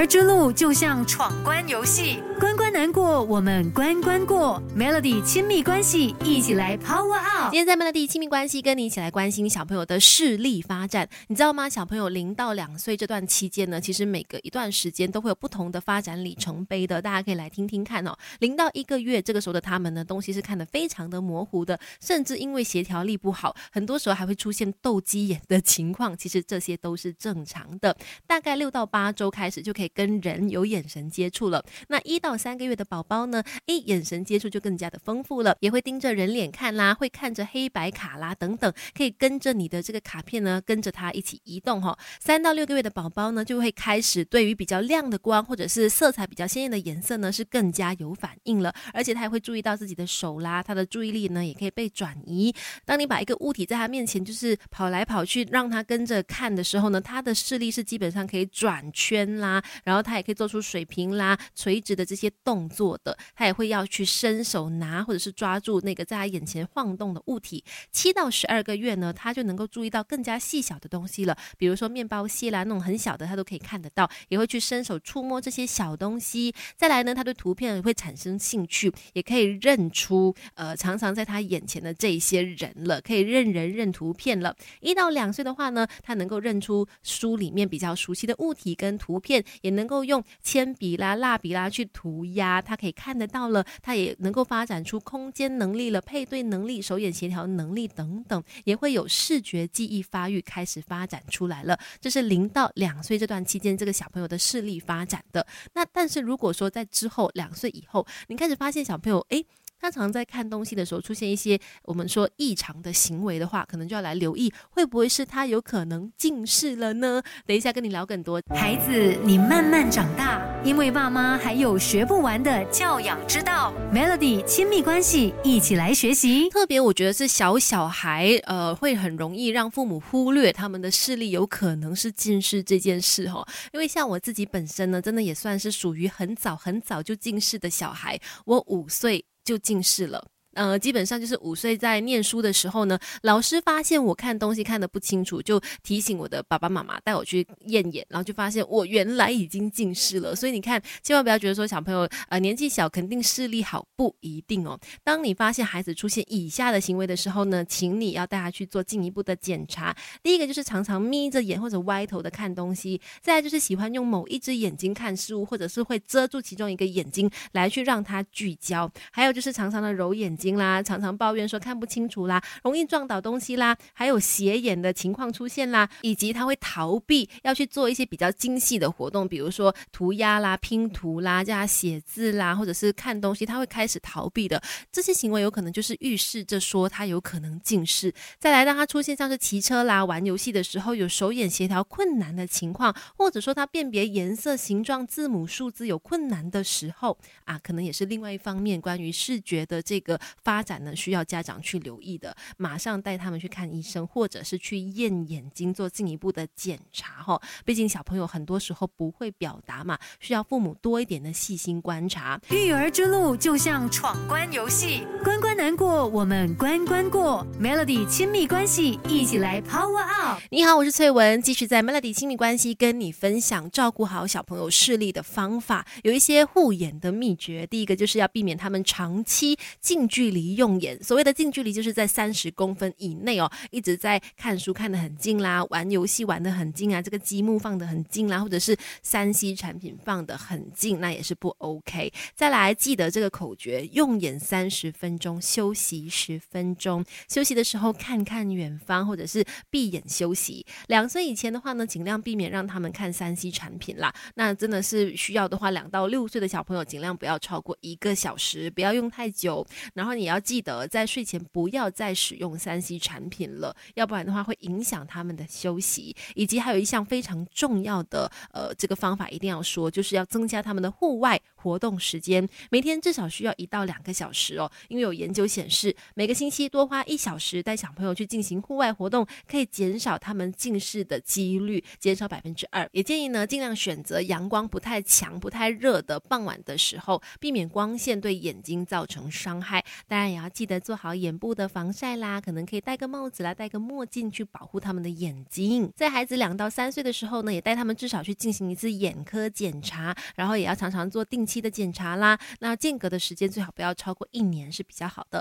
儿之路就像闯关游戏，关关难过，我们关关过。Melody 亲密关系，一起来 Power Up。今天在 Melody 亲密关系，跟你一起来关心小朋友的视力发展。你知道吗？小朋友零到两岁这段期间呢，其实每隔一段时间都会有不同的发展里程碑的，大家可以来听听看哦。零到一个月这个时候的他们呢，东西是看得非常的模糊的，甚至因为协调力不好，很多时候还会出现斗鸡眼的情况。其实这些都是正常的。大概六到八周开始就可以跟人有眼神接触了。那一到三个月的宝宝呢？诶，眼神接触就更加的丰富了，也会盯着人脸看啦，会看着黑白卡啦等等，可以跟着你的这个卡片呢，跟着它一起移动哈。三到六个月的宝宝呢，就会开始对于比较亮的光或者是色彩比较鲜艳的颜色呢，是更加有反应了，而且他还会注意到自己的手啦，他的注意力呢也可以被转移。当你把一个物体在他面前就是跑来跑去，让他跟着看的时候呢，他的视力是基本上可以转圈啦，然后他也可以做出水平啦、垂直的这些动作的，他也会要去伸手拿或者是抓住那个在他眼前晃动的物体。七到十二个月呢，他就能够注意到更加细小的东西了，比如说面包屑啦，那种很小的他都可以看得到，也会去伸手触摸这些小东西。再来呢，他对图片会产生兴趣，也可以认出呃常常在他眼前的这些人了，可以认人认图片了。一到两岁的话呢，他能够认出书里面比较熟悉的物体跟图片，也能够用铅笔啦、蜡笔啦去涂鸦，他可以看得到了，他也能够发展出空间能力了、配对能力、手眼协调能力等等，也会有视觉记忆发育开始发展出来了。这是零到两岁这段期间，这个小朋友的视力发展的。那但是如果说在之后两岁以后，你开始发现小朋友诶。他常在看东西的时候出现一些我们说异常的行为的话，可能就要来留意，会不会是他有可能近视了呢？等一下跟你聊更多。孩子，你慢慢长大，因为爸妈还有学不完的教养之道。Melody 亲密关系，一起来学习。特别我觉得是小小孩，呃，会很容易让父母忽略他们的视力有可能是近视这件事哈。因为像我自己本身呢，真的也算是属于很早很早就近视的小孩，我五岁。就近视了。呃，基本上就是五岁在念书的时候呢，老师发现我看东西看得不清楚，就提醒我的爸爸妈妈带我去验眼，然后就发现我原来已经近视了。所以你看，千万不要觉得说小朋友呃年纪小肯定视力好，不一定哦。当你发现孩子出现以下的行为的时候呢，请你要带他去做进一步的检查。第一个就是常常眯着眼或者歪头的看东西，再就是喜欢用某一只眼睛看事物，或者是会遮住其中一个眼睛来去让他聚焦，还有就是常常的揉眼。睛啦，常常抱怨说看不清楚啦，容易撞倒东西啦，还有斜眼的情况出现啦，以及他会逃避要去做一些比较精细的活动，比如说涂鸦啦、拼图啦、叫他写字啦，或者是看东西，他会开始逃避的。这些行为有可能就是预示着说他有可能近视。再来，当他出现像是骑车啦、玩游戏的时候有手眼协调困难的情况，或者说他辨别颜色、形状、字母、数字有困难的时候啊，可能也是另外一方面关于视觉的这个。发展呢，需要家长去留意的，马上带他们去看医生，或者是去验眼睛做进一步的检查哈。毕竟小朋友很多时候不会表达嘛，需要父母多一点的细心观察。育儿之路就像闯关游戏，关关难过，我们关关过。Melody 亲密关系，一起来 Power Up。你好，我是翠文，继续在 Melody 亲密关系跟你分享照顾好小朋友视力的方法，有一些护眼的秘诀。第一个就是要避免他们长期近距距离用眼，所谓的近距离就是在三十公分以内哦，一直在看书看得很近啦，玩游戏玩得很近啊，这个积木放得很近啦，或者是三 C 产品放得很近，那也是不 OK。再来记得这个口诀：用眼三十分钟，休息十分钟。休息的时候看看远方，或者是闭眼休息。两岁以前的话呢，尽量避免让他们看三 C 产品啦。那真的是需要的话，两到六岁的小朋友尽量不要超过一个小时，不要用太久。然后后你要记得在睡前不要再使用三 C 产品了，要不然的话会影响他们的休息。以及还有一项非常重要的呃这个方法一定要说，就是要增加他们的户外活动时间，每天至少需要一到两个小时哦。因为有研究显示，每个星期多花一小时带小朋友去进行户外活动，可以减少他们近视的几率，减少百分之二。也建议呢尽量选择阳光不太强、不太热的傍晚的时候，避免光线对眼睛造成伤害。当然也要记得做好眼部的防晒啦，可能可以戴个帽子啦，戴个墨镜去保护他们的眼睛。在孩子两到三岁的时候呢，也带他们至少去进行一次眼科检查，然后也要常常做定期的检查啦。那间隔的时间最好不要超过一年是比较好的。